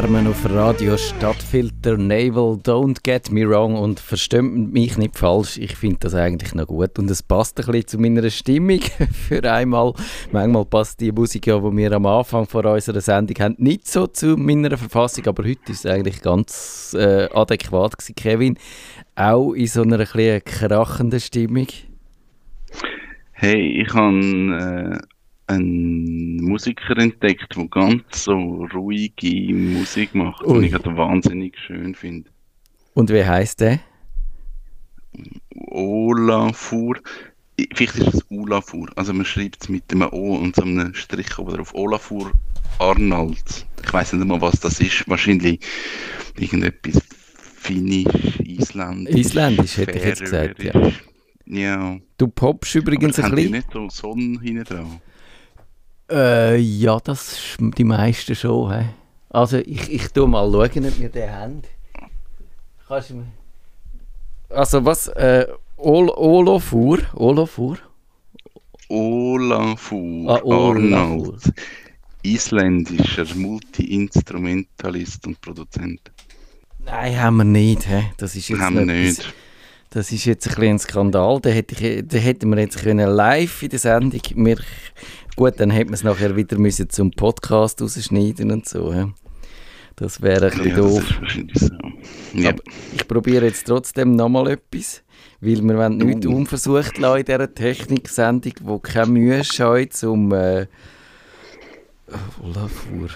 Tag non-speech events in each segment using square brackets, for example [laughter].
Lärmen auf Radio Stadtfilter Naval Don't Get Me Wrong und verstimmt mich nicht falsch, ich finde das eigentlich noch gut und es passt ein bisschen zu meiner Stimmung [laughs] für einmal. Manchmal passt die Musik ja, die wir am Anfang von unserer Sendung haben, nicht so zu meiner Verfassung, aber heute ist es eigentlich ganz äh, adäquat gewesen. Kevin, auch in so einer ein krachenden Stimmung? Hey, ich habe... Äh einen Musiker entdeckt, der ganz so ruhige Musik macht, Ui. und ich das wahnsinnig schön finde. Und wie heißt der? Olafur. Vielleicht ist es Olafur. Also man schreibt es mit einem O und so einem Strich oder auf Olafur Arnold. Ich weiß nicht mal, was das ist. Wahrscheinlich irgendetwas Finnisch, Isländisch. Isländisch hätte ich jetzt gesagt, ja. Ja. Du poppst übrigens ein bisschen. nicht so Sonne hinten dran. Äh, ja, das die meisten schon. He. Also ich, ich tu mal schauen, ob wir den haben. Kannst du mir... Also was? Äh, Ol Olafur? Olafur? Olafur ah, Arnold. Isländischer Multi-Instrumentalist und Produzent. Nein, haben wir nicht. He. Das ist jetzt haben wir nicht. Das ist jetzt ein, bisschen ein Skandal. Den, hätte ich, den hätten wir jetzt können live in der Sendung. Wir Gut, dann hätte man es nachher wieder müssen zum Podcast rausschneiden und so. Ja. Das wäre ein bisschen ja, doof. So. Ja. Aber ich probiere jetzt trotzdem nochmal etwas, weil wir wollen nichts uh. unversucht lassen in dieser Techniksendung, wo keine Mühe scheut, um... Äh, oh,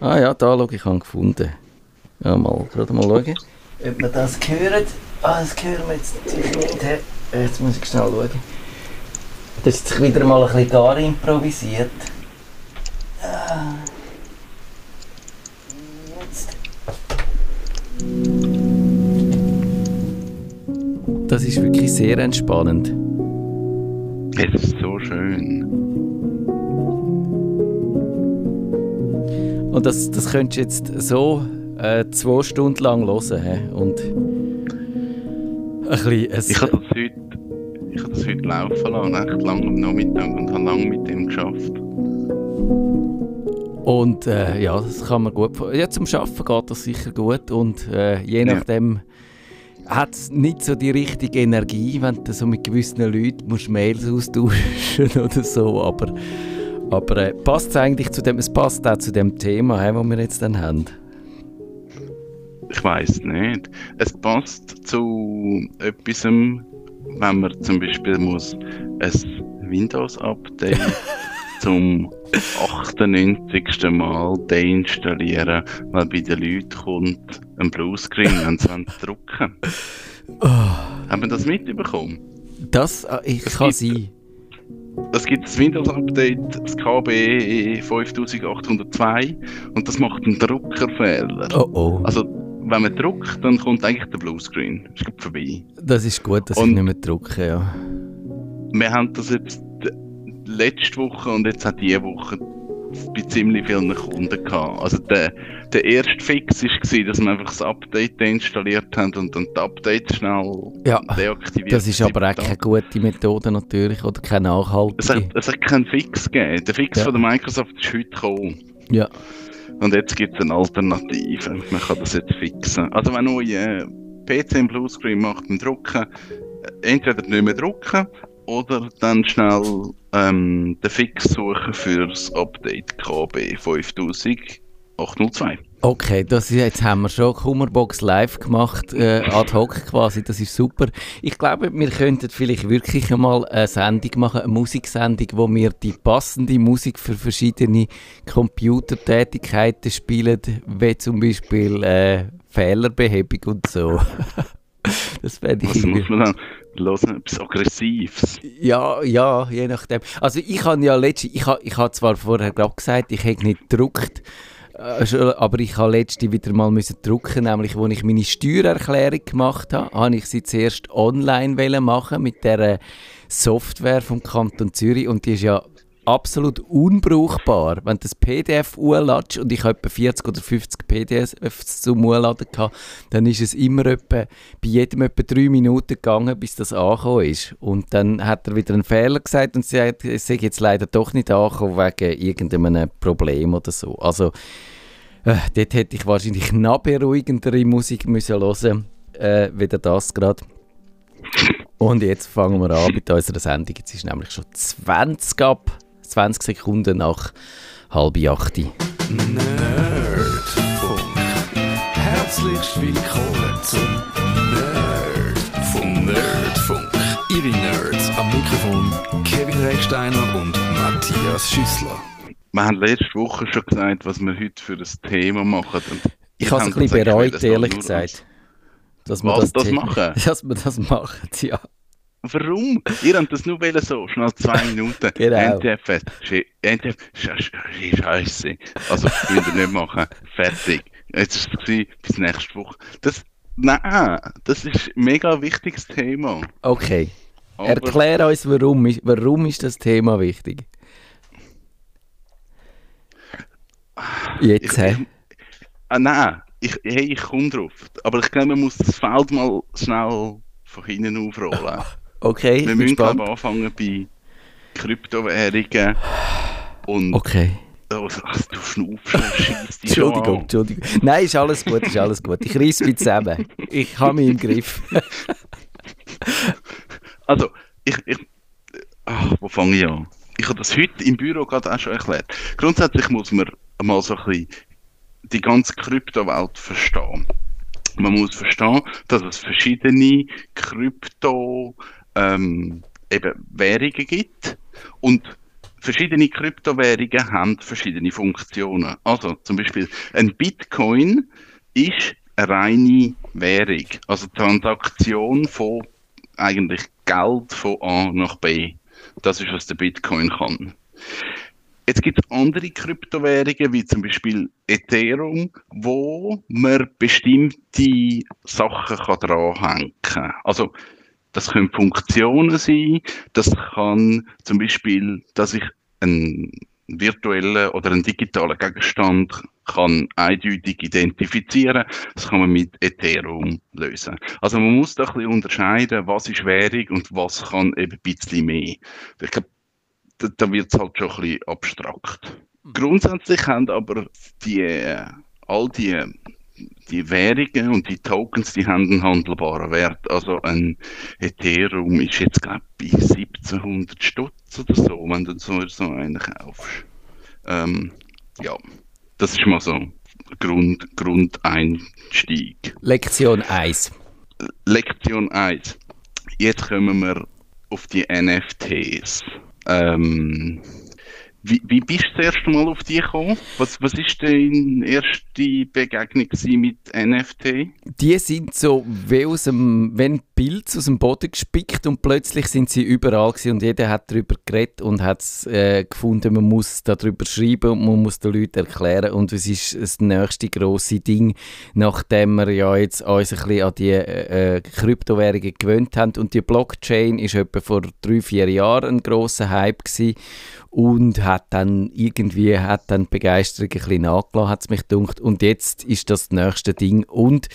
Ah ja, da schau ich, habe gefunden. Ja, mal, gerade mal schauen, ob man das hört. Ah, das hören wir jetzt natürlich nicht. Jetzt muss ich schnell schauen. Das ist wieder mal ein bisschen gar improvisiert. Das ist wirklich sehr entspannend. Es ist so schön. Und das, das könntest du jetzt so äh, zwei Stunden lang hören. Und ein bisschen, es, ich habe laufen lassen, echt lang am Nachmittag und habe lange mit dem geschafft. Und äh, ja, das kann man gut. Ja, zum Schaffen geht das sicher gut und äh, je nachdem ja. hat es nicht so die richtige Energie, wenn du so mit gewissen Leuten musst Mails austauschen [laughs] oder so. Aber, aber äh, passt es eigentlich zu dem? Es passt auch zu dem Thema, das wir jetzt dann haben. Ich weiß nicht. Es passt zu etwas, wenn man zum Beispiel muss ein Windows-Update [laughs] zum 98. Mal deinstallieren, weil bei den Leuten kommt ein Bluescreen, wenn sie drucken oh. Haben wir das mitbekommen? Das äh, ich es kann sein. Es gibt das Windows-Update, das KB 5802, und das macht einen Druckerfehler. Oh oh. Also wenn man druckt, dann kommt eigentlich der Bluescreen. Ist vorbei. Das ist gut, dass und ich nicht mehr drucke, ja. Wir haben das jetzt letzte Woche und jetzt auch diese Woche bei ziemlich vielen Kunden gehabt. Also der, der erste Fix war, dass wir einfach das Update installiert haben und dann das Update schnell ja, deaktiviert. Das ist aber auch keine gute Methode natürlich oder keine nachhaltige. Es hat, es hat keinen Fix gegeben. Der Fix ja. von der Microsoft ist heute gekommen. Ja. Und jetzt gibt es eine Alternative. Man kann das jetzt fixen. Also wenn euer PC im Bluescreen macht beim Drucken, entweder nicht mehr drucken oder dann schnell ähm, den Fix suchen für das Update KB 5802. Okay, das, jetzt haben wir schon Kummerbox live gemacht, äh, ad hoc quasi, das ist super. Ich glaube, wir könnten vielleicht wirklich einmal eine Sendung machen, eine Musiksendung, wo wir die passende Musik für verschiedene Computertätigkeiten spielen, wie zum Beispiel äh, Fehlerbehebung und so. [laughs] das fände ich... Was muss man dann hören? Etwas Aggressives? Ja, ja, je nachdem. Also ich habe ja letztens, ich habe ich ha zwar vorher gerade gesagt, ich hätte nicht gedruckt, aber ich habe letzte wieder mal drucken, nämlich als ich meine Steuererklärung gemacht habe, habe ich sie zuerst online machen mit der Software vom Kanton Zürich und die ist ja absolut unbrauchbar. Wenn du das PDF urladest und ich habe etwa 40 oder 50 PDFs zum Urladen gehabt, dann ist es immer etwa, bei jedem etwa drei Minuten gegangen, bis das angekommen ist. Und dann hat er wieder einen Fehler gesagt und sagt, es sei jetzt leider doch nicht angekommen wegen irgendeinem Problem oder so. Also Äh, dort hätte ich wahrscheinlich noch beruhigendere Musik müssen hören äh, wieder das gerade. Und jetzt fangen wir an mit unserer Sendung. Jetzt ist nämlich schon 20 ab, 20 Sekunden nach halb acht. Nerdfunk. Herzlich willkommen zum Nerdfunk. Nerdfunk. Ihre Nerds am Mikrofon Kevin Recksteiner und Matthias Schüssler. Wir haben letzte Woche schon gesagt, was wir heute für ein Thema machen. Und Ich habe es ein bisschen das bereut, ehrlich gesagt. Dass wir Was, das Thema- machen? [laughs] Dass wir das machen, ja. Warum? Ihr habt das nur so, schnell zwei Minuten. [laughs] Genau. NTFS, Sche- NTF, Sch- Sch- Scheiße. Also, könnt ihr nicht machen. [laughs] Fertig. Jetzt ist es bis nächste Woche. Das, nein, das ist ein mega wichtiges Thema. Okay. Aber Erklär uns, warum ist, warum ist das Thema wichtig? Jetzt, hä? ah, nein, ich, hey, ich komme drauf. Aber ich glaube, man muss das Feld mal schnell von hinten aufrollen. [laughs] Okay, Wir müssen glaube anfangen bei Kryptowährungen und Okay. oh, du schnaufst, schießt dich [laughs] Entschuldigung. Entschuldigung. Nein, ist alles gut, ist alles gut. Ich reiss mich zusammen. Ich habe mich im Griff. [laughs] Also, ich, ich ach, wo fange ich an? Ich habe das heute im Büro gerade auch schon erklärt. Grundsätzlich muss man mal so ein bisschen die ganze Kryptowelt verstehen. Man muss verstehen, dass es verschiedene Krypto ähm, eben Währungen gibt und verschiedene Kryptowährungen haben verschiedene Funktionen. Also zum Beispiel ein Bitcoin ist eine reine Währung, also Transaktion von eigentlich Geld von A nach B. Das ist, was der Bitcoin kann. Jetzt gibt es andere Kryptowährungen, wie zum Beispiel Ethereum, wo man bestimmte Sachen dranhängen kann. Also, das können Funktionen sein, das kann zum Beispiel, dass ich einen virtuellen oder einen digitalen Gegenstand kann eindeutig identifizieren. Das kann man mit Ethereum lösen. Also man muss da ein bisschen unterscheiden, was ist Währung und was kann eben ein bisschen mehr. Ich glaube, da, da wird es halt schon ein bisschen abstrakt. Grundsätzlich haben aber die, all die, die Währungen und die Tokens, die haben einen handelbaren Wert. Also ein Ethereum ist jetzt, glaube ich, bei 1700 Stutz oder so, wenn du so, so einen kaufst. Ähm, ja, das ist mal so Grund, Grundeinstieg. Lektion 1. Lektion 1. Jetzt kommen wir auf die NFTs. Ähm, wie, wie bist du das erste Mal auf die gekommen? Was, was ist deine erste Begegnung mit NFT? Die sind so wie aus dem, wenn Pilz aus dem Boden gespickt und plötzlich sind sie überall gewesen und jeder hat darüber geredet und hat äh, gefunden, man muss darüber schreiben und man muss den Leuten erklären und es ist das nächste große Ding, nachdem wir ja jetzt uns ein bisschen an die äh, äh, Kryptowährungen gewöhnt haben und die Blockchain ist etwa vor drei, vier Jahren ein grosser Hype gewesen und hat dann irgendwie hat dann die Begeisterung ein bisschen nachgelassen, hat es mich gedacht. Und jetzt ist das das nächste Ding. Und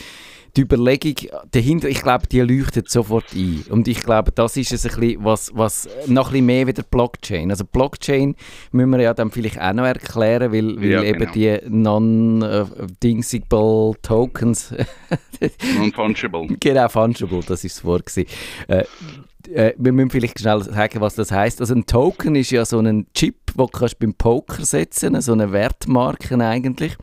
die Überlegung dahinter, ich glaube, die leuchtet sofort ein. Und ich glaube, das ist es ein bisschen, was, was noch ein bisschen mehr wie der Blockchain. Also Blockchain müssen wir ja dann vielleicht auch noch erklären, weil, weil Ja, eben genau. die non-dingsable Tokens [laughs] Non-fungible. Genau, fungible, das ist das Wort. gewesen. Äh, äh, wir müssen vielleicht schnell sagen, was das heißt. Also ein Token ist ja so ein Chip, den du kannst beim Poker setzen so eine Wertmarke eigentlich.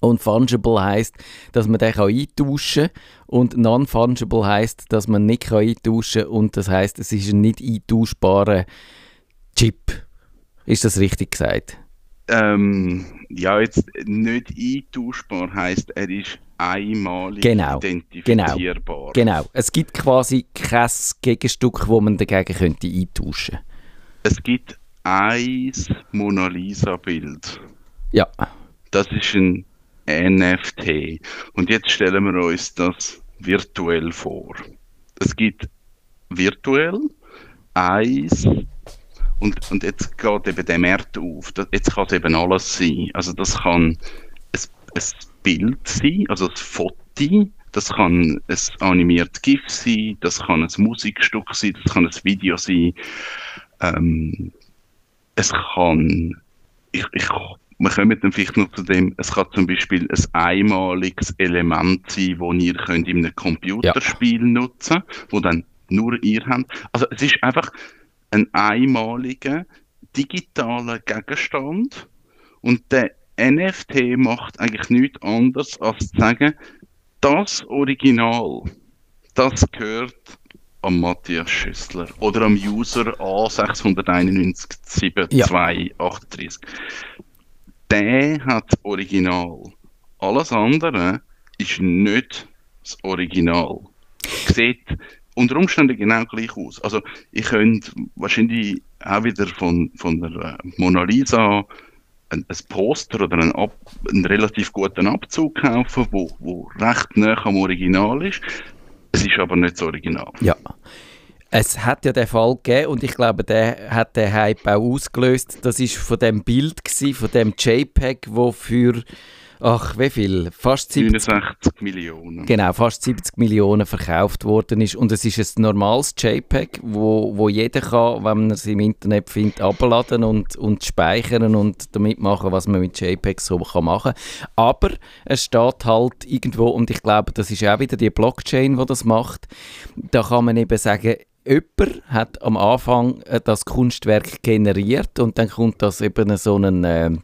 Und fungible heißt, dass man den kann eintauschen kann. Und non-fungible heißt, dass man nicht kann eintauschen kann. Und das heißt, es ist ein nicht eintauschbarer Chip. Ist das richtig gesagt? Ähm, ja, jetzt nicht eintauschbar heisst, er ist einmalig Genau, identifizierbar. Genau. Es gibt quasi kein Gegenstück, wo man dagegen könnte eintauschen könnte. Es gibt ein Mona Lisa-Bild. Ja. Das ist ein NFT. Und jetzt stellen wir uns das virtuell vor. Es gibt virtuell eins und, und jetzt geht eben der Markt auf. Jetzt kann es eben alles sein. Also das kann ein, ein Bild sein, also ein Foto, das kann ein animiertes GIF sein, das kann ein Musikstück sein, das kann ein Video sein. Ähm, es kann, ich, ich wir kommen dann vielleicht noch zu dem, es kann zum Beispiel ein einmaliges Element sein, das ihr könnt in einem Computerspiel ja. nutzen wo dann nur ihr habt. Also es ist einfach ein einmaliger digitaler Gegenstand und der NFT macht eigentlich nichts anderes, als zu sagen, das Original, das gehört am Matthias Schüssler oder am User A691 ja. Der hat das Original. Alles andere ist nicht das Original. Sieht unter Umständen genau gleich aus. Also ich könnte wahrscheinlich auch wieder von, von der äh, Mona Lisa ein, ein Poster oder einen, Ab, einen relativ guten Abzug kaufen, wo, wo recht nah am Original ist. Es ist aber nicht das Original. Ja. Es hat ja den Fall gegeben und ich glaube, der hat den Hype auch ausgelöst. Das ist von dem Bild gewesen, von dem JPEG, wo für ach, wie viel? Fast 70 69 Millionen. Genau, fast 70 Millionen verkauft worden ist. Und es ist ein normales JPEG, wo, wo jeder kann, wenn man es im Internet findet, abladen und, und speichern und damit machen, was man mit JPEGs so kann machen Aber es steht halt irgendwo, und ich glaube, das ist auch wieder die Blockchain, die das macht, da kann man eben sagen, jemand hat am Anfang äh, das Kunstwerk generiert und dann kommt das eben so. Äh,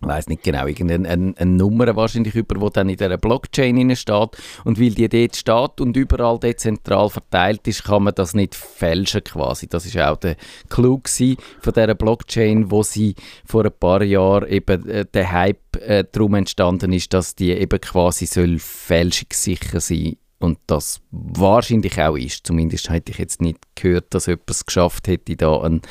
ich weiß nicht genau, irgendeine eine, eine Nummer wahrscheinlich über, die dann in dieser Blockchain steht. Und weil die dort steht und überall dezentral verteilt ist, kann man das nicht fälschen quasi. Das ist auch der Clou von dieser Blockchain, wo sie vor ein paar Jahren eben äh, der Hype äh, darum entstanden ist, dass die eben quasi soll fälschungssicher sein und das wahrscheinlich auch ist. Zumindest hätte ich jetzt nicht gehört, dass jemand es geschafft hätte, da einen,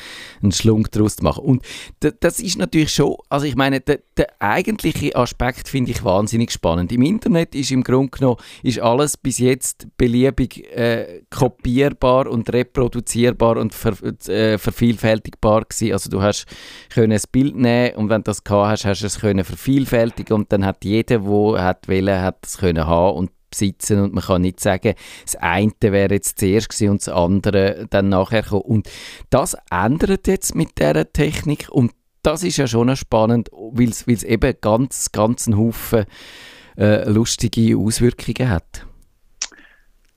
einen Schlunk daraus zu machen. Und das ist natürlich schon, also ich meine, der, der eigentliche Aspekt finde ich wahnsinnig spannend. Im Internet ist im Grunde genommen ist alles bis jetzt beliebig äh, kopierbar und reproduzierbar und ver, äh, vervielfältigbar gewesen. Also du hast können ein Bild nehmen und wenn du das gehabt hast, hast du es können vervielfältigen und dann hat jeder, der hat wollen, hat es können haben und besitzen und man kann nicht sagen, das eine wäre jetzt zuerst gewesen und das andere dann nachher kommen. Und das ändert jetzt mit dieser Technik und das ist ja schon spannend, weil es eben ganz, ganz einen Haufen äh, lustige Auswirkungen hat.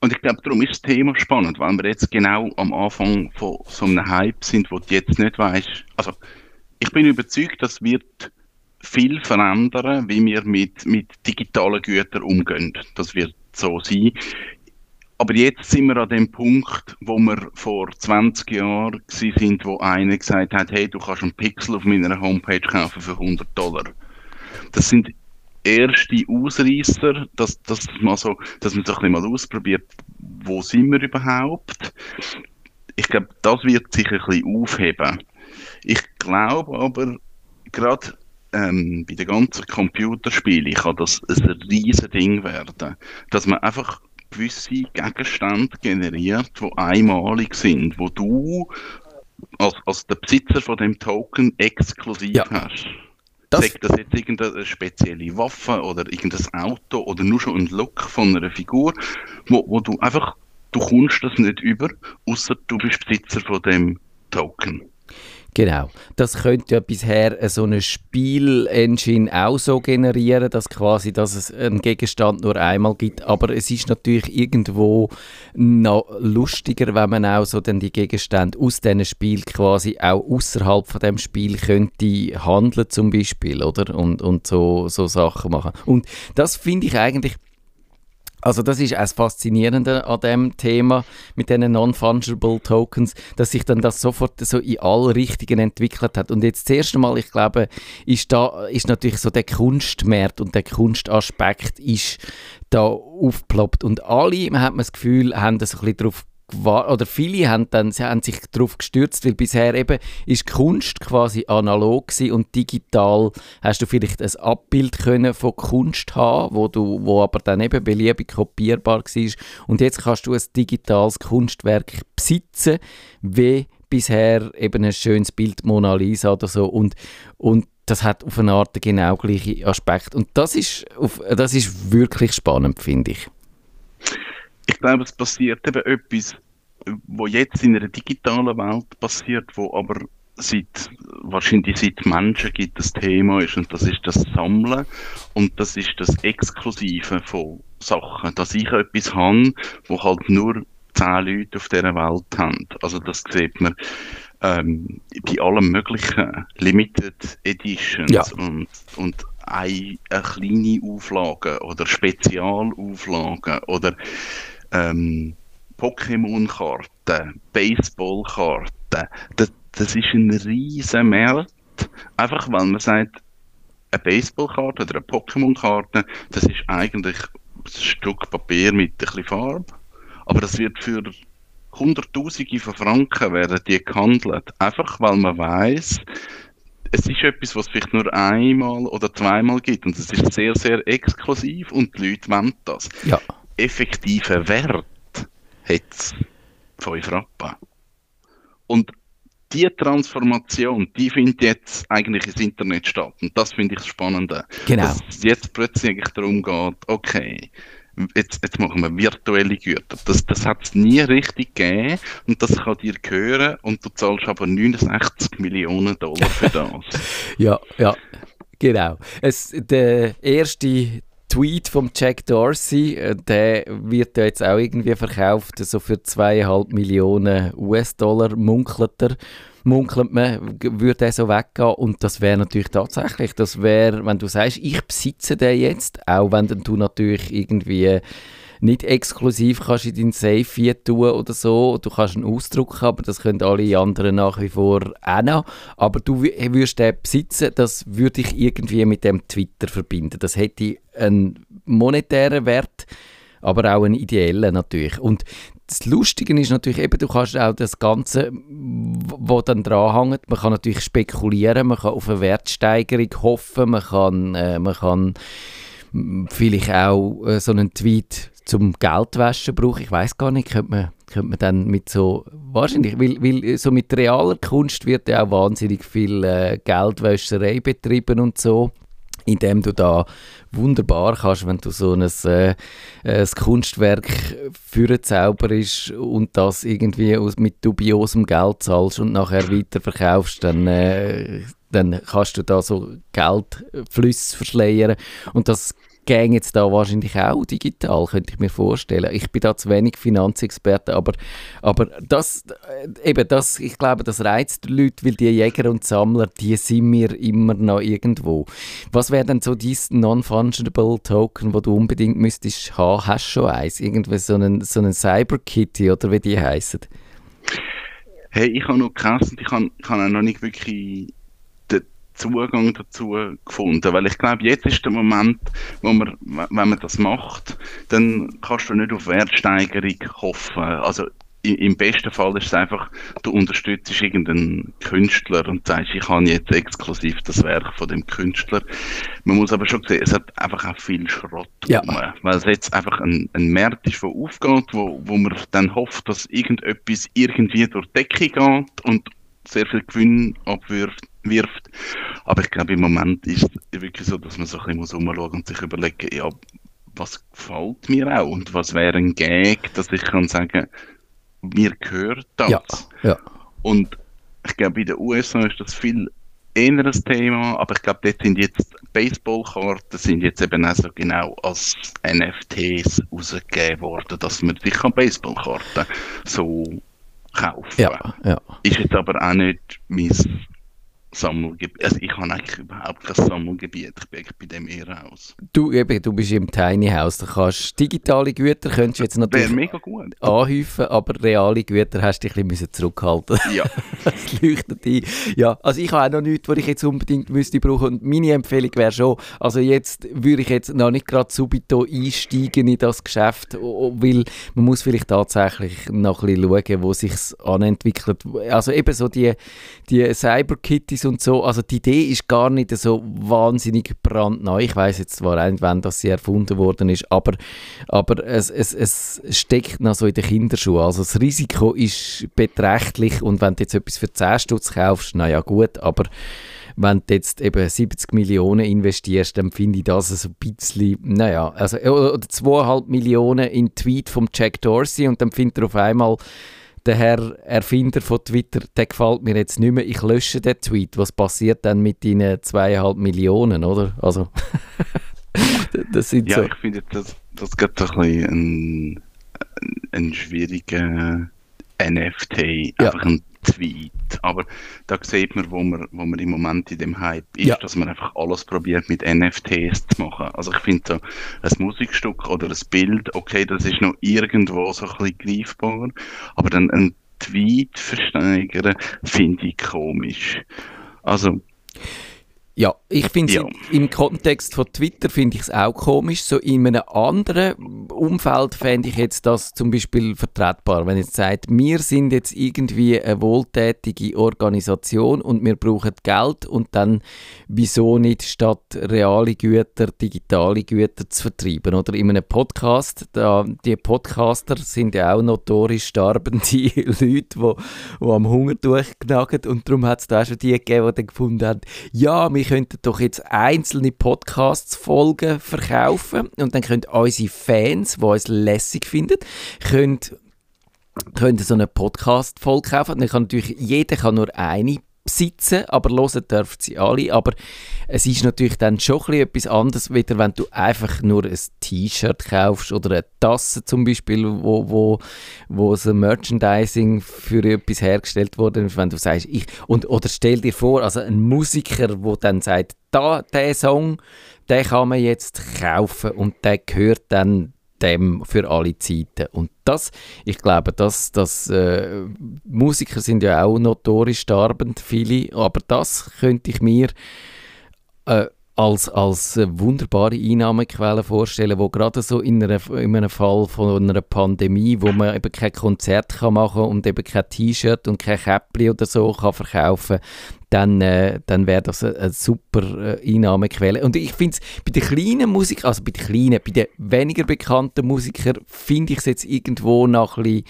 Und ich glaube, darum ist das Thema spannend, weil wir jetzt genau am Anfang von so einem Hype sind, wo du jetzt nicht weißt. Also, ich bin überzeugt, das wird viel verändern, wie wir mit, mit digitalen Gütern umgehen. Das wird so sein. Aber jetzt sind wir an dem Punkt, wo wir vor 20 Jahren sind, wo einer gesagt hat, hey, du kannst einen Pixel auf meiner Homepage kaufen für 100 Dollar. Das sind erste Ausreißer, dass, dass, mal so, dass man bisschen mal ausprobiert, wo sind wir überhaupt. Ich glaube, das wird sich ein bisschen aufheben. Ich glaube aber, gerade ähm, bei den ganzen Computerspielen kann das ein riesen Ding werden, dass man einfach gewisse Gegenstände generiert, die einmalig sind, wo du als, als der Besitzer von dem Token exklusiv ja. hast. Das Sagt das jetzt irgendeine spezielle Waffe oder irgendein Auto oder nur schon ein Look von einer Figur, wo, wo du einfach, du kommst das nicht über, außer du bist Besitzer von dem Token. Genau. Das könnte ja bisher so eine Spielengine auch so generieren, dass quasi, dass es einen Gegenstand nur einmal gibt. Aber es ist natürlich irgendwo noch lustiger, wenn man auch so dann die Gegenstände aus diesem Spiel quasi auch außerhalb von dem Spiel könnte handeln zum Beispiel, oder? Und, und so, so Sachen machen. Und das finde ich eigentlich also das ist das Faszinierende an dem Thema mit diesen Non-Fungible Tokens, dass sich dann das sofort so in alle Richtungen entwickelt hat. Und jetzt das erste Mal, ich glaube, ist da ist natürlich so der Kunstmarkt und der Kunstaspekt ist da aufgeploppt. Und alle, man hat das Gefühl, haben das ein bisschen darauf oder viele haben, dann, sie haben sich darauf gestürzt, weil bisher eben ist Kunst quasi analog und digital hast du vielleicht ein Abbild können von Kunst haben, wo, du, wo aber dann eben beliebig kopierbar war und jetzt kannst du ein digitales Kunstwerk besitzen, wie bisher eben ein schönes Bild Mona Lisa oder so. Und, und das hat auf eine Art genau gleiche Aspekt. Und das ist, auf, das ist wirklich spannend, finde ich ich glaube, es passiert eben etwas, wo jetzt in einer digitalen Welt passiert, wo aber seit, wahrscheinlich seit Menschen gibt, das Thema ist. Und das ist das Sammeln und das ist das Exklusive von Sachen. Dass ich etwas habe, wo halt nur zehn Leute auf dieser Welt haben. Also das sieht man ähm, bei allen möglichen Limited Editions Ja. und, und eine, eine kleine Auflage oder Spezialauflagen oder ähm, Pokémon-Karten, Baseball-Karten. Das, das ist ein riesen Markt. Einfach weil man sagt, eine Baseballkarte oder eine Pokémon-Karte, das ist eigentlich ein Stück Papier mit ein bisschen Farbe. Aber das wird für Hunderttausende von Franken werden die gehandelt. Einfach weil man weiß, es ist etwas, was es vielleicht nur einmal oder zweimal gibt. Und es ist sehr, sehr exklusiv und die Leute wollen das. Ja. Effektiven Wert hat es 5 Rappen. Und die Transformation, die findet jetzt eigentlich ins Internet statt. Und das finde ich das Spannende. Genau. Dass es jetzt plötzlich eigentlich darum geht, okay, jetzt, jetzt machen wir virtuelle Güter. Das, das hat es nie richtig gegeben und das kann dir gehören und du zahlst aber 69 Millionen Dollar für das. [laughs] Ja, ja, genau. Es, der erste Tweet vom Jack Dorsey, äh, der wird ja jetzt auch irgendwie verkauft, so für zweieinhalb Millionen US-Dollar munkelt er. Munkelt man, würde er so weggehen und das wäre natürlich tatsächlich, das wäre, wenn du sagst, ich besitze den jetzt, auch wenn du natürlich irgendwie nicht exklusiv kannst in deinen Safe hier tun oder so. Du kannst einen Ausdruck haben, aber das können alle anderen nach wie vor auch noch. Aber du wü- würdest den besitzen, das würde ich irgendwie mit dem Twitter verbinden. Das hätte einen monetären Wert, aber auch einen ideellen natürlich. Und das Lustige ist natürlich eben, du kannst auch das Ganze, was dann dranhängt, man kann natürlich spekulieren, man kann auf eine Wertsteigerung hoffen, man kann, äh, man kann vielleicht auch äh, so einen Tweet zum Geldwäschen brauchen. Ich weiß gar nicht, könnte man, könnte man dann mit so, wahrscheinlich, weil, weil so mit realer Kunst wird ja auch wahnsinnig viel äh, Geldwäscherei betrieben und so indem du da wunderbar kannst, wenn du so ein, äh, ein Kunstwerk ist und das irgendwie aus, mit dubiosem Geld zahlst und nachher weiterverkaufst, dann, äh, dann kannst du da so Geldflüsse verschleiern und das gäng jetzt da wahrscheinlich auch digital, könnte ich mir vorstellen. Ich bin da zu wenig Finanzexperte, aber, aber das, äh, eben das, ich glaube, das reizt die Leute, weil die Jäger und Sammler, die sind mir immer noch irgendwo. Was wäre denn so dein Non-Fungible Token, wo du unbedingt müsstest haben? Hast du schon eins? Irgendwie so einen, so einen Cyber-Kitty oder wie die heißen? Hey, ich habe noch gehasst, ich habe, ich habe auch noch nicht wirklich Zugang dazu gefunden, weil ich glaube, jetzt ist der Moment, wo man, wenn man das macht, dann kannst du nicht auf Wertsteigerung hoffen. Also im besten Fall ist es einfach, du unterstützt irgendeinen Künstler und sagst, ich habe jetzt exklusiv das Werk von dem Künstler. Man muss aber schon sehen, es hat einfach auch viel Schrott Ja. rum, weil es jetzt einfach ein, ein Markt ist, der aufgeht, wo, wo man dann hofft, dass irgendetwas irgendwie durch die Decke geht und sehr viel Gewinn abwirft. Wirft. Aber ich glaube, im Moment ist es wirklich so, dass man so ein bisschen muss rumschauen und sich überlegen, ja, was gefällt mir auch und was wäre ein Gag, dass ich kann sagen, mir gehört das. Ja, ja. Und ich glaube, in den USA ist das viel eher ein Thema, aber ich glaube, dort sind jetzt Baseballkarten sind jetzt eben auch so genau als NFTs rausgegeben worden, dass man sich kann Baseballkarten so kaufen Ja, ja. Ist jetzt aber auch nicht mein Sammelgebiet. Also ich habe eigentlich überhaupt kein Sammelgebiet. Ich bin bei dem eher raus. Du, eben, du bist im Tiny House, da kannst digitale Güter könntest jetzt natürlich mega gut. anhäufen, aber reale Güter hast du ein bisschen zurückhalten Ja. [laughs] Das leuchtet ein. Ja, also ich habe auch noch nichts, was ich jetzt unbedingt müsste brauchen. Und meine Empfehlung wäre schon, also jetzt würde ich jetzt noch nicht gerade subito einsteigen in das Geschäft, weil man muss vielleicht tatsächlich noch ein bisschen schauen, wo sich anentwickelt. Also eben so die, die Cyberkitties und so, also die Idee ist gar nicht so wahnsinnig brandneu. Ich weiß jetzt zwar nicht, wann das sie erfunden worden ist, aber, aber es, es, es steckt noch so in den Kinderschuhen. Also das Risiko ist beträchtlich und wenn du jetzt etwas für 10 Stutz kaufst, naja gut, aber wenn du jetzt eben 70 Millionen investierst, dann finde ich das ein bisschen, naja, also, oder 2,5 Millionen in Tweet vom Jack Dorsey und dann findet er auf einmal der Herr Erfinder von Twitter, der gefällt mir jetzt nicht mehr, ich lösche den Tweet. Was passiert dann mit deinen zweieinhalb Millionen, oder? Also, [laughs] das sind ja, so. ich finde, das, das gibt ein bisschen ein, ein schwieriger NFT, ja. einfach ein Tweet. Aber da sieht man, wo man, wo man im Moment in dem Hype ist, ja. dass man einfach alles probiert mit NFTs zu machen. Also ich finde so ein Musikstück oder ein Bild, okay, das ist noch irgendwo so ein bisschen greifbar, aber dann ein Tweet versteigern, finde ich komisch. Also ja, ich finde ja. im Kontext von Twitter finde ich es auch komisch. So in einem anderen Umfeld fände ich jetzt das zum Beispiel vertretbar, wenn jetzt sagt, wir sind jetzt irgendwie eine wohltätige Organisation und wir brauchen Geld und dann wieso nicht statt reale Güter digitale Güter zu vertreiben oder in einem Podcast, da, die Podcaster sind ja auch notorisch sterbende [laughs] Leute, die, die am Hunger durchknacken und darum hat es da auch schon die gegeben, die dann gefunden haben, ja, wir wir könnten doch jetzt einzelne Podcasts-Folgen verkaufen und dann können unsere Fans, die uns lässig finden, können, können so eine Podcast-Folge kaufen. dann kann natürlich, jeder kann nur eine besitzen, aber hören dürfen sie alle. Aber es ist natürlich dann schon etwas anderes, wieder wenn du einfach nur ein T-Shirt kaufst oder eine Tasse zum Beispiel, wo, wo, wo so Merchandising für etwas hergestellt wurde, wenn du sagst, ich, und, oder stell dir vor, also ein Musiker, der dann sagt, da, der Song, den kann man jetzt kaufen und der gehört dann dem für alle Zeiten. Und das, ich glaube, dass das, äh, Musiker sind ja auch notorisch sterbend, viele, aber das könnte ich mir äh, als, als wunderbare Einnahmequelle vorstellen, wo gerade so in, einer, in einem Fall von einer Pandemie, wo man eben kein Konzert kann machen und eben kein T-Shirt und kein Käppli oder so kann verkaufen, dann, äh, dann wäre das eine, eine super äh, Einnahmequelle. Und ich finde es bei den kleinen Musikern, also bei den kleinen, bei den weniger bekannten Musikern, finde ich es jetzt irgendwo noch ein bisschen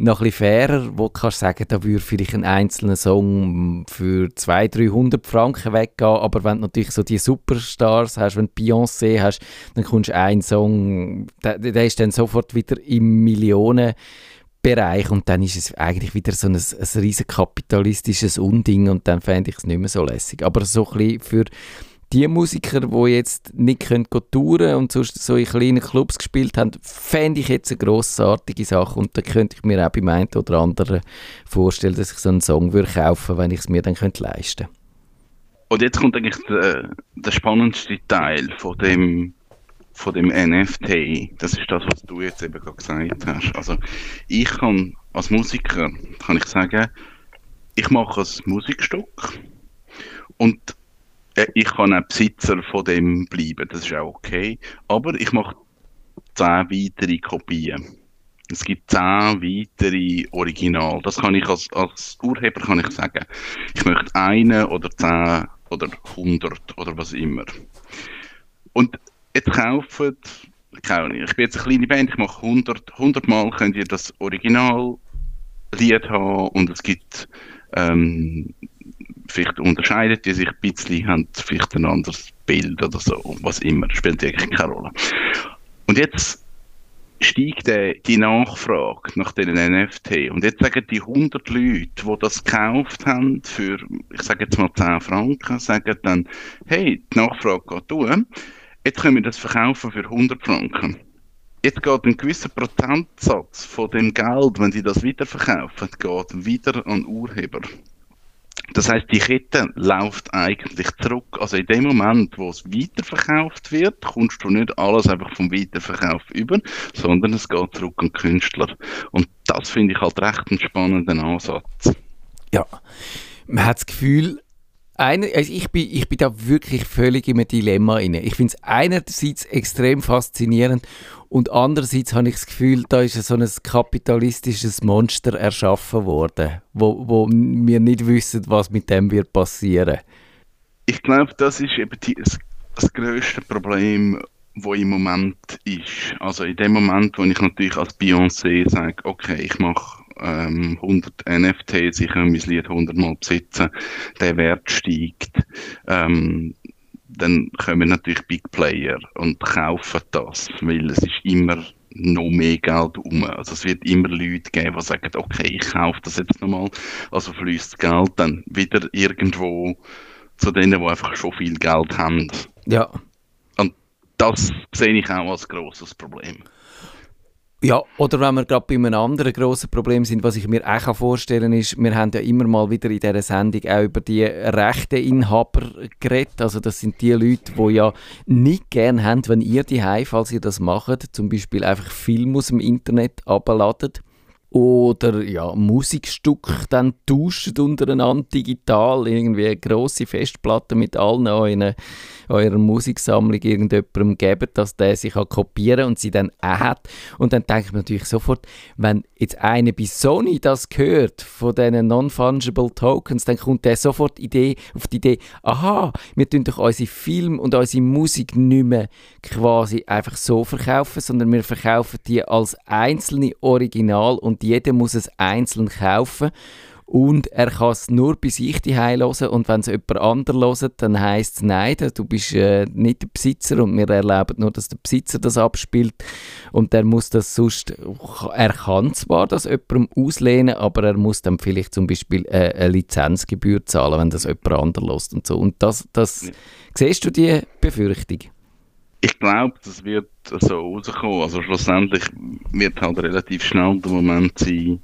noch ein bisschen fairer, wo du kannst sagen, da würde vielleicht ein einzelner Song für 200, 300 Franken weggehen, aber wenn du natürlich so die Superstars hast, wenn du Beyoncé hast, dann kommst du einen Song, der, der ist dann sofort wieder im Millionenbereich und dann ist es eigentlich wieder so ein, ein riesen kapitalistisches Unding und dann fände ich es nicht mehr so lässig. Aber so ein bisschen für die Musiker, die jetzt nicht können und sonst so in kleinen Clubs gespielt haben, fände ich jetzt eine grossartige Sache und da könnte ich mir auch beim einen oder anderen vorstellen, dass ich so einen Song würde kaufen wenn ich es mir dann könnte leisten Und jetzt kommt eigentlich der, der spannendste Teil von dem, von dem NFT. Das ist das, was du jetzt eben gerade gesagt hast. Also ich kann als Musiker, kann ich sagen, ich mache ein Musikstück und ich kann auch Besitzer von dem bleiben, das ist auch okay. Aber ich mache zehn weitere Kopien. Es gibt zehn weitere Original. Das kann ich als, als Urheber kann ich sagen. Ich möchte eine oder zehn oder hundert oder was immer. Und jetzt kaufen, ich bin jetzt eine kleine Band, ich mache 100, 100 Mal könnt ihr das Original Lied haben und es gibt ähm, vielleicht unterscheiden die sich ein bisschen, haben vielleicht ein anderes Bild oder so, was immer, spielt eigentlich keine Rolle. Und jetzt steigt die Nachfrage nach den NFT. Und jetzt sagen die 100 Leute, die das gekauft haben für, ich sage jetzt mal 10 Franken, sagen dann, hey, die Nachfrage geht durch, jetzt können wir das verkaufen für 100 Franken. Jetzt geht ein gewisser Prozentsatz von dem Geld, wenn die das weiterverkaufen, geht wieder an Urheber. Das heißt, die Kette läuft eigentlich zurück. Also in dem Moment, wo es weiterverkauft wird, kommst du nicht alles einfach vom Weiterverkauf über, sondern es geht zurück an den Künstler. Und das finde ich halt recht einen spannenden Ansatz. Ja, man hat das Gefühl, einer, also ich, bin, ich bin da wirklich völlig in einem Dilemma inne. Ich finde es einerseits extrem faszinierend und andererseits habe ich das Gefühl, da ist so ein kapitalistisches Monster erschaffen worden, wo, wo wir nicht wissen, was mit dem wird passieren. Ich glaube, das ist eben die, das, das größte Problem, wo im Moment ist. Also in dem Moment, wo ich natürlich als Beyoncé sage, okay, ich mache ähm, 100 NFTs, ich kann mein Lied 100 Mal besitzen, der Wert steigt, ähm, dann kommen natürlich Big Player und kaufen das, weil es ist immer noch mehr Geld um. Also es wird immer Leute geben, die sagen, okay, ich kaufe das jetzt nochmal. Also fließt Geld dann wieder irgendwo zu denen, die einfach schon viel Geld haben. Ja. Und das sehe ich auch als grosses Problem. Ja, oder wenn wir gerade bei einem anderen grossen Problem sind, was ich mir auch vorstellen kann, ist, wir haben ja immer mal wieder in dieser Sendung auch über die Rechteinhaber geredet. Also das sind die Leute, die ja nicht gerne haben, wenn ihr die falls ihr das macht, zum Beispiel einfach Film aus dem Internet abladet oder ja, Musikstück dann tauscht untereinander digital, irgendwie eine grosse Festplatte mit allen euren, eurer Musiksammlung irgendjemandem geben, dass der sich kopieren kann und sie dann auch hat. Und dann denke ich natürlich sofort, wenn jetzt einer bei Sony das hört, von diesen Non-Fungible Tokens, dann kommt der sofort Idee, auf die Idee, aha, wir tun doch unsere Film und unsere Musik nicht mehr quasi einfach so verkaufen, sondern wir verkaufen die als einzelne Original und und jeder muss es einzeln kaufen. Und er kann es nur bei sich daheim hören. Und wenn es jemand anderes hört, dann heisst es nein, du bist äh, nicht der Besitzer. Und wir erleben nur, dass der Besitzer das abspielt. Und der muss das sonst, er kann zwar das jemandem auslehnen, aber er muss dann vielleicht zum Beispiel äh, eine Lizenzgebühr zahlen, wenn das jemand anderes hört und so. Und das, das ja. siehst du die Befürchtung? Ich glaube, das wird so rauskommen. Also schlussendlich wird halt relativ schnell der Moment sein,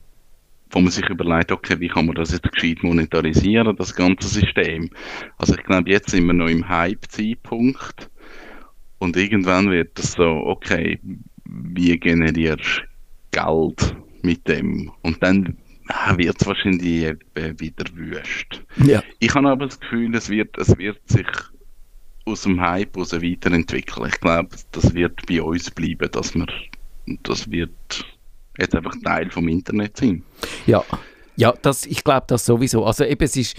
wo man sich überlegt, okay, wie kann man das jetzt gescheit monetarisieren, das ganze System. Also ich glaube, jetzt sind wir noch im Hype-Zeitpunkt und irgendwann wird es so, okay, wie generierst du Geld mit dem? Und dann wird es wahrscheinlich wieder wüst. Ja. Ich habe aber das Gefühl, es wird, es wird sich aus dem Hype aus weiterentwickeln. Ich glaube, das wird bei uns bleiben, dass wir, das wird jetzt einfach Teil vom Internet sein. Ja, ja das, ich glaube das sowieso. Also eben, es ist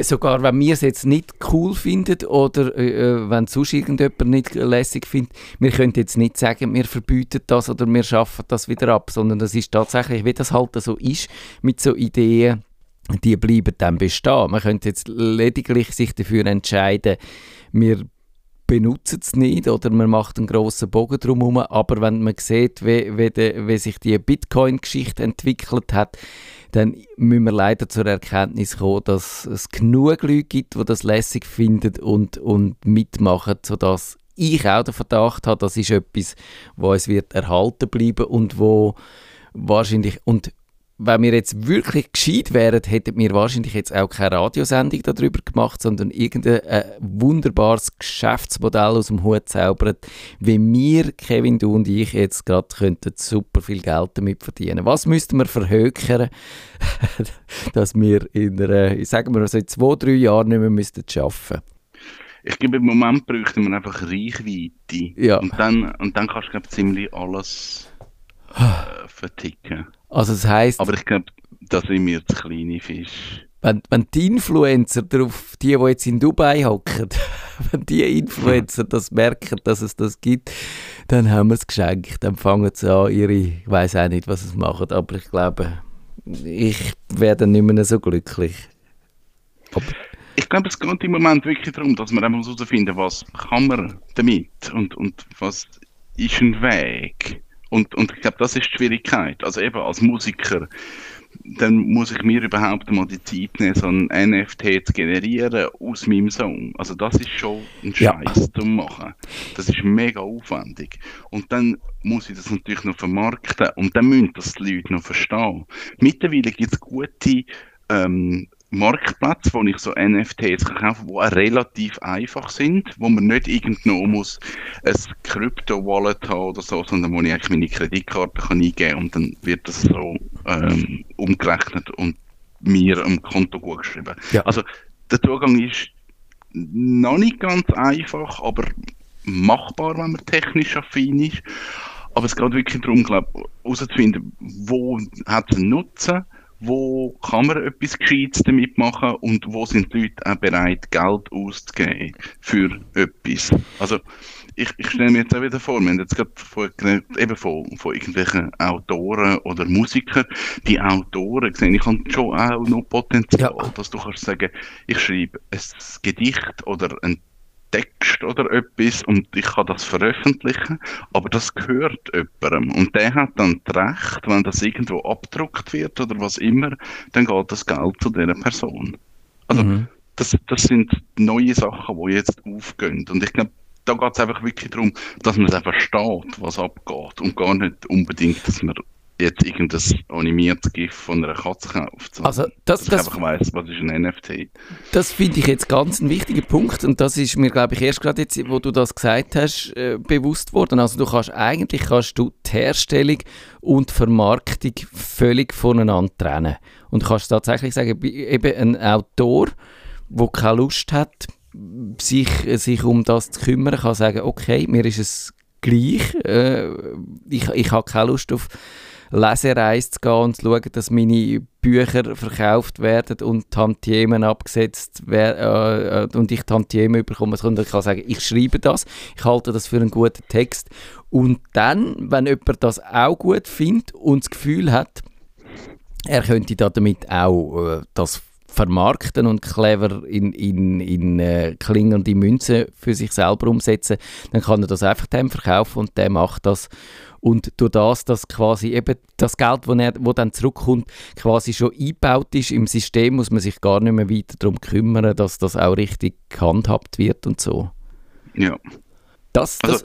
sogar, wenn wir es jetzt nicht cool finden oder äh, äh wenn sonst irgendjemand nicht lässig findet, wir können jetzt nicht sagen, wir verbieten das oder wir schaffen das wieder ab, sondern das ist tatsächlich, wie das halt so ist, mit so Ideen, die bleiben dann bestehen. Man könnte jetzt lediglich sich dafür entscheiden, wir benutzen es nicht oder man macht einen grossen Bogen drumherum, aber wenn man sieht, wie, wie, de, wie sich die Bitcoin-Geschichte entwickelt hat, dann müssen wir leider zur Erkenntnis kommen, dass es genug Leute gibt, die das lässig finden und, und mitmachen, sodass ich auch den Verdacht habe, das ist etwas, wo es wird erhalten bleiben und wo wahrscheinlich und wenn wir jetzt wirklich gescheit wären, hätten wir wahrscheinlich jetzt auch keine Radiosendung darüber gemacht, sondern irgendein äh, wunderbares Geschäftsmodell aus dem Hut zaubert, wie wir, Kevin, du und ich, jetzt gerade könnten super viel Geld damit verdienen. Was müssten wir verhökern, [laughs] dass wir in einer, ich sage mal, so in zwei, drei Jahren nicht mehr müssten arbeiten ich glaube, im Moment bräuchten wir einfach Reichweite. Ja. Und dann, und dann kannst du, ziemlich alles verticken. Also das heisst... Aber ich glaube, da sind wir zu kleine Fisch. Wenn, wenn die Influencer, darauf, die, die jetzt in Dubai hocken, [laughs] wenn die Influencer das merken, dass es das gibt, dann haben wir es geschenkt. Dann fangen sie an, ihre, ich weiß auch nicht, was sie machen, aber ich glaube, ich werde nicht mehr so glücklich. Aber ich glaube, es geht im Moment wirklich darum, dass wir einfach herausfinden, was kann man damit und, und was ist ein Weg. Und, und ich glaube, das ist die Schwierigkeit. Also eben als Musiker, dann muss ich mir überhaupt mal die Zeit nehmen, so ein NFT zu generieren aus meinem Song. Also das ist schon ein Scheiß ja. zu machen. Das ist mega aufwendig. Und dann muss ich das natürlich noch vermarkten und dann müssen das die Leute noch verstehen. Mittlerweile gibt es gute ähm, Marktplatz, wo ich so NFTs kann kaufen kann, die relativ einfach sind, wo man nicht irgendwo muss ein Krypto-Wallet haben oder so, sondern wo ich eigentlich meine Kreditkarte kann eingeben und dann wird das so ähm, umgerechnet und mir am Konto gut geschrieben. Ja. Also der Zugang ist noch nicht ganz einfach, aber machbar, wenn man technisch affin ist. Aber es geht wirklich darum, glaube herauszufinden, wo hat es einen Nutzen, wo kann man etwas Gescheites damit machen und wo sind die Leute auch bereit, Geld auszugeben für etwas. Also ich, ich stelle mir jetzt auch wieder vor, wir haben jetzt gerade von, eben von, von irgendwelchen Autoren oder Musikern, die Autoren sehen, ich habe schon auch noch Potenzial, ja. dass du kannst sagen, ich schreibe ein Gedicht oder ein Text oder etwas und ich kann das veröffentlichen, aber das gehört jemandem und der hat dann das Recht, wenn das irgendwo abgedruckt wird oder was immer, dann geht das Geld zu dieser Person. Also Mhm. das, das sind neue Sachen, die jetzt aufgehen und ich glaube, da geht es einfach wirklich darum, dass man es auch versteht, was abgeht und gar nicht unbedingt, dass man jetzt irgendein animiertes GIF von einer Katze kauft. Also das, dass ich das, einfach weiss, was ist ein NFT. das finde ich jetzt ganz ein wichtiger Punkt und das ist mir, glaube ich, erst gerade jetzt, wo du das gesagt hast, äh, bewusst worden. Also du kannst eigentlich kannst du die Herstellung und die Vermarktung völlig voneinander trennen. Und du kannst tatsächlich sagen, eben ein Autor, der keine Lust hat, sich, sich um das zu kümmern, kann sagen, okay, mir ist es gleich, äh, ich, ich habe keine Lust auf Lesereise zu gehen und zu schauen, dass meine Bücher verkauft werden und Tantiemen abgesetzt werden äh, und ich Tantiemen bekomme, sondern ich kann sagen, ich schreibe das, ich halte das für einen guten Text und dann, wenn jemand das auch gut findet und das Gefühl hat, er könnte da damit auch äh, das vermarkten und clever in, in, in äh, klingende Münzen für sich selber umsetzen, dann kann er das einfach dem verkaufen und der macht das. Und durch das, dass quasi eben das Geld, wo, er, wo dann zurückkommt, quasi schon eingebaut ist im System, muss man sich gar nicht mehr weiter darum kümmern, dass das auch richtig gehandhabt wird und so. Ja. Das, das Also-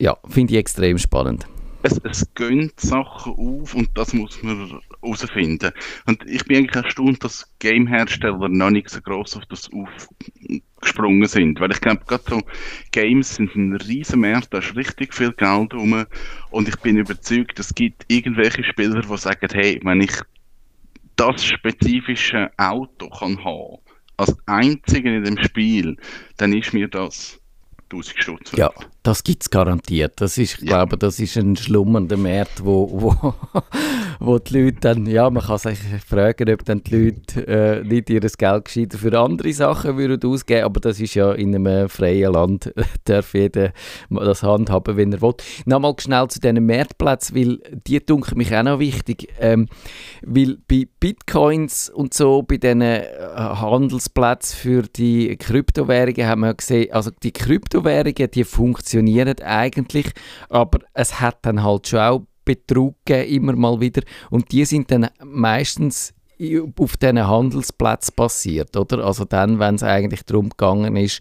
ja, finde ich extrem spannend. Es, es gehen Sachen auf und das muss man herausfinden. Und ich bin eigentlich erstaunt, dass Game-Hersteller noch nicht so gross auf das aufgesprungen sind. Weil ich glaube, gerade so Games sind ein riesen Markt, da ist richtig viel Geld rum. Und ich bin überzeugt, es gibt irgendwelche Spieler, die sagen, hey, wenn ich das spezifische Auto kann haben, als einzigen in dem Spiel, dann ist mir das 1000 Stutz. Ja, das gibt es garantiert. Das ist, ich Ja. glaube, das ist ein schlummernder Markt, wo, wo, wo die Leute dann, ja, man kann sich fragen, ob dann die Leute äh, nicht ihr Geld gescheiter für andere Sachen würden ausgeben, aber das ist ja in einem freien Land, [laughs] darf jeder das handhaben, wenn er will. Nochmal schnell zu diesen Marktplätzen, weil die dunkeln mich auch noch wichtig, ähm, weil bei Bitcoins und so, bei diesen äh, Handelsplätzen für die Kryptowährungen haben wir gesehen, also die Kryptowährungen, die funktionieren eigentlich, aber es hat dann halt schon auch Betrug gegeben, immer mal wieder und die sind dann meistens auf diesen Handelsplätzen passiert, oder? Also dann, wenn es eigentlich darum gegangen ist,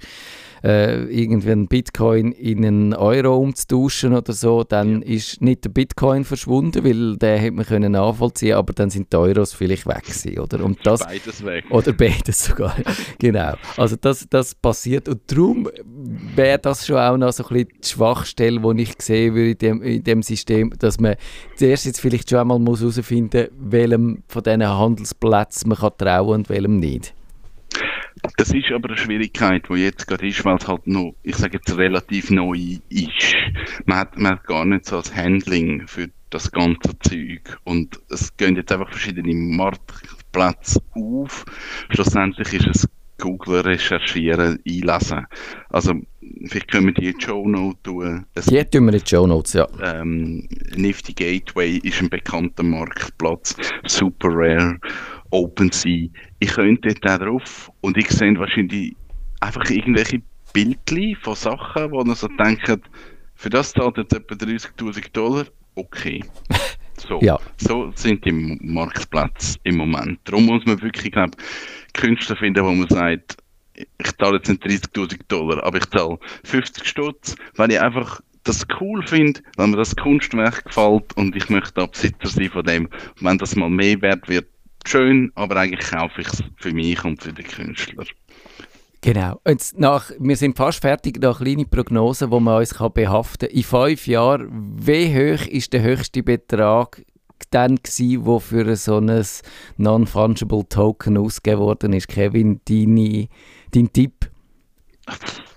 äh, irgendwie einen Bitcoin in einen Euro umzutauschen oder so, dann ist nicht der Bitcoin verschwunden, weil den hätte man können nachvollziehen, aber dann sind die Euros vielleicht weg gewesen, oder? Und das, Beides weg. oder beides sogar. [laughs] genau. Also das, das passiert. Und darum wäre das schon auch noch so ein bisschen die Schwachstelle, die ich sehen würde in dem, in dem System, dass man zuerst jetzt vielleicht schon einmal muss herausfinden muss, welchem von diesen Handelsplätzen man kann trauen und welchem nicht. Das ist aber eine Schwierigkeit, die jetzt gerade ist, weil es halt noch, ich sage jetzt, relativ neu ist. Man hat, man hat gar nicht so das Handling für das ganze Zeug. Und es gehen jetzt einfach verschiedene Marktplätze auf. Schlussendlich ist es Google recherchieren, einlesen. Also, vielleicht können wir die in die Show Note tun. Es Die tun wir in die Show Notes, ja. ähm, Nifty Gateway ist ein bekannter Marktplatz, Super Rare, OpenSea. Ich könnte dort auch drauf und ich sehe wahrscheinlich einfach irgendwelche Bildchen von Sachen, wo man so denkt, für das zahlt jetzt etwa 30.000 Dollar, okay. [laughs] So, Ja. so sind die Marktplätze im Moment. Darum muss man wirklich, glaube Künstler finden, wo man sagt, ich zahle jetzt nicht 30.000 Dollar, aber ich zahle 50 Stutz, weil ich einfach das cool finde, wenn mir das Kunstwerk gefällt und ich möchte auch Besitzer sein von dem. Wenn das mal mehr wert wird, schön, aber eigentlich kaufe ich es für mich und für den Künstler. Genau. Jetzt nach, wir sind fast fertig, noch kleine Prognosen, die man uns kann behaften kann. In fünf Jahren, wie hoch ist der höchste Betrag dann gewesen, wo für so ein Non-Fungible Token ausgegeben worden ist? Kevin, deine, dein Tipp?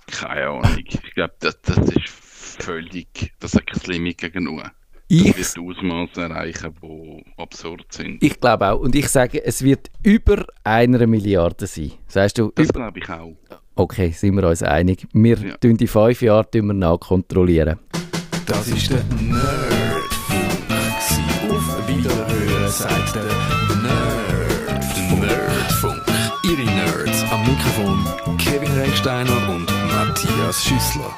Keine Ahnung. Ich glaube, das, das ist völlig, das hat kein Limit gegenüber. Ich, Das wird Ausmaße erreichen, die absurd sind. ich glaube auch. Und ich sage, es wird über einer Milliarde sein. Sagst du, Das glaube ich auch. okay, sind wir uns einig. Wir Ja. tun die fünf Jahre tun wir nachkontrollieren. Das ist der Nerdfunk. Auf Wiederhören sagt der Nerd. Nerdfunk. Ihre Nerds am Mikrofon Kevin Recksteiner und Matthias Schüssler.